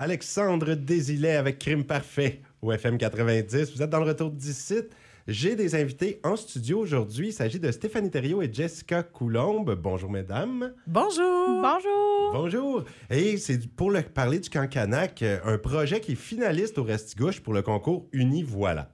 Alexandre Désilet avec Crime Parfait au FM 90. Vous êtes dans le retour d'ici. J'ai des invités en studio aujourd'hui. Il s'agit de Stéphanie Thériault et Jessica Coulombe. Bonjour, mesdames. Bonjour. Bonjour. Bonjour. Et c'est pour le, parler du Cancanac, euh, un projet qui est finaliste au Restigouche pour le concours Uni Voilà.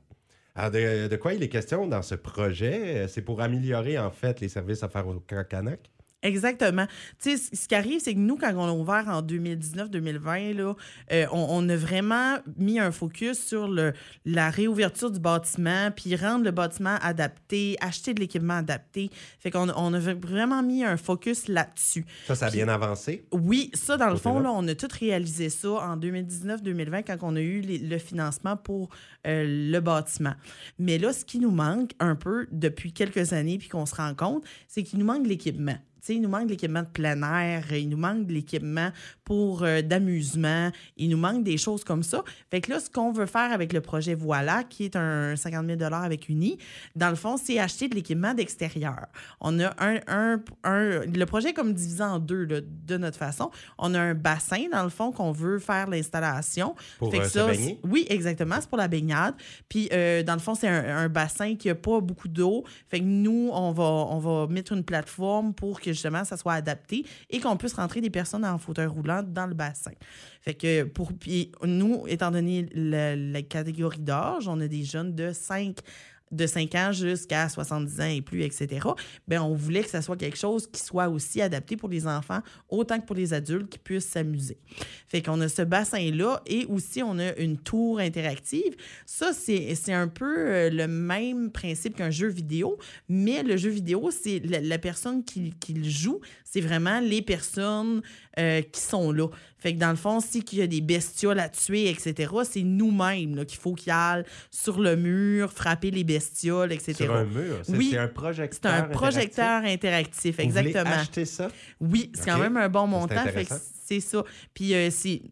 Alors, de, de quoi il est question dans ce projet? Euh, C'est pour améliorer, en fait, les services offerts au Cancanac? Exactement. Tu sais, ce qui arrive, c'est que nous, quand on a ouvert en 2019-2020, là, euh, on, on a vraiment mis un focus sur le, la réouverture du bâtiment, puis rendre le bâtiment adapté, acheter de l'équipement adapté. Fait qu'on on a vraiment mis un focus là-dessus. Ça, ça a bien avancé? Oui, ça, dans le fond, là, on a tout réalisé ça en 2019-2020 quand on a eu les- le financement pour euh, le bâtiment. Mais là, ce qui nous manque un peu depuis quelques années, puis qu'on se rend compte, c'est qu'il nous manque l'équipement. Il nous manque de l'équipement de plein air, il nous manque de l'équipement pour euh, d'amusement, il nous manque des choses comme ça. Fait que là, ce qu'on veut faire avec le projet Voilà, qui est un 50 000 avec Uni, dans le fond, c'est acheter de l'équipement d'extérieur. On a un, un, un- le projet est comme divisé en deux là, de notre façon. On a un bassin, dans le fond, qu'on veut faire l'installation. Pour, Fait que euh, se ça, baigner? c'est- Oui, exactement. C'est pour la baignade. Puis, euh, dans le fond, c'est un, un bassin qui n'a pas beaucoup d'eau. Fait que nous, on va, on va mettre une plateforme pour que justement ça soit adapté et qu'on puisse rentrer des personnes en fauteuil roulant dans le bassin. Fait que pour nous, étant donné la, la catégorie d'âge, on a des jeunes de 5 de 5 ans jusqu'à 70 ans et plus, etc., ben on voulait que ça soit quelque chose qui soit aussi adapté pour les enfants autant que pour les adultes qui puissent s'amuser. Fait qu'on a ce bassin-là et aussi on a une tour interactive. Ça, c'est un peu euh, le même principe qu'un jeu vidéo, mais le jeu vidéo, c'est la, personne qui, qui le joue, c'est vraiment les personnes euh, qui sont là. Fait que dans le fond, si qu'il y a des bestioles à tuer, etc., c'est nous-mêmes qu'il faut qu'il aille sur le mur, frapper les bestioles, etc. Sur un mur? C'est Oui. c'est un C'est projecteur un interactif? projecteur interactif, Vous voulez exactement. acheter ça? Oui, c'est quand même un bon C'est montant. c'est ça. Puis euh, c'est.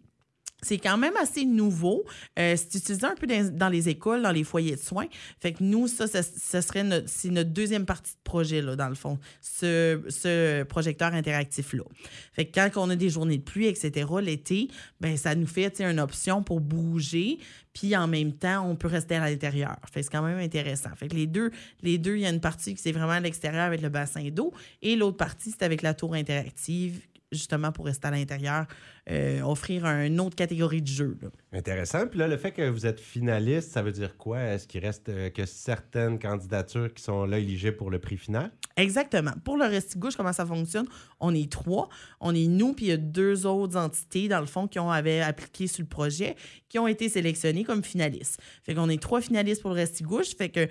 C'est quand même assez nouveau. Euh, c'est utilisé un peu dans, les écoles, dans les foyers de soins. Fait que nous, ça, ça serait c'est notre deuxième partie de projet, là, dans le fond, ce, ce projecteur interactif-là. Fait que quand on a des journées de pluie, etc., l'été, ben ça nous fait une option pour bouger, puis en même temps, on peut rester à l'intérieur. Fait c'est quand même intéressant. Fait que les deux, les deux, il y a une partie qui c'est vraiment à l'extérieur avec le bassin d'eau, et l'autre partie, c'est avec la tour interactive, justement pour rester à l'intérieur, euh, offrir une autre catégorie de jeu. là. Intéressant. Puis là, le fait que vous êtes finaliste, ça veut dire quoi? Est-ce qu'il reste euh, que certaines candidatures qui sont là éligibles pour le prix final? Exactement. Pour le Restigouche, comment ça fonctionne? On est trois. On est nous, puis il y a deux autres entités, dans le fond, qui ont avaient appliqué sur le projet, qui ont été sélectionnées comme finalistes. Fait qu'on est trois finalistes pour le Restigouche. Fait que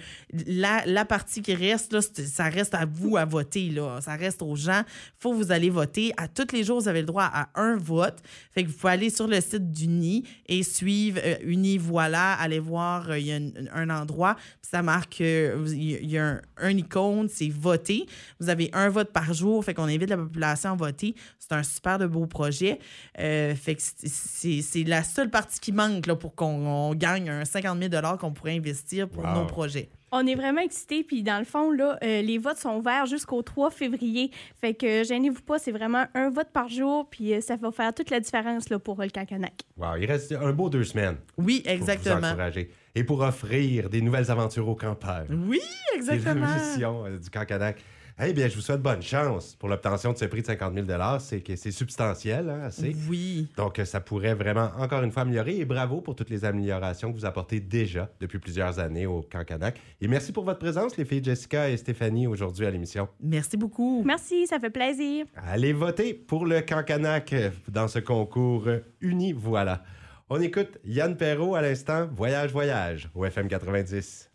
la, la partie qui reste, là, ça reste à vous à voter. Là. Ça reste aux gens. faut que vous allez voter. À tous les jours, vous avez le droit à un vote. Fait que vous pouvez aller sur le site d'Uni et suivre euh, Uni Voilà. Allez voir, euh, il y a un, un endroit, puis ça marque, euh, il y a- un, un icône, c'est voter. Vous avez un vote par jour, fait qu'on invite la population à voter. C'est un super de beau projet. Fait que c'est- la seule partie qui manque là, pour qu'on on gagne un 50 000 qu'on pourrait investir pour Wow. nos projets. On est vraiment excités, puis dans le fond, là, euh, les votes sont ouverts jusqu'au 3 février. Fait que euh, gênez-vous pas, c'est vraiment un vote par jour, puis euh, ça va faire toute la différence là, pour euh, le Cancanac. Wow, il reste un beau deux semaines. Oui, pour vous exactement. encourager. Et pour offrir des nouvelles aventures aux campeurs. Oui, exactement. C'est la mission euh, du Cancanac. Eh bien, je vous souhaite bonne chance pour l'obtention de ce prix de 50 000 C'est que c'est substantiel, hein, assez. Oui. Donc, euh, ça pourrait vraiment, encore une fois, améliorer. Et bravo pour toutes les améliorations que vous apportez déjà depuis plusieurs années au Cancanac. Et merci pour votre présence, les filles Jessica et Stéphanie, aujourd'hui à l'émission. Merci beaucoup. Merci, ça fait plaisir. Allez voter pour le Cancanac euh, dans ce concours Uni Voilà. On écoute Yann Perrault à l'instant, Voyage, Voyage, au FM 90.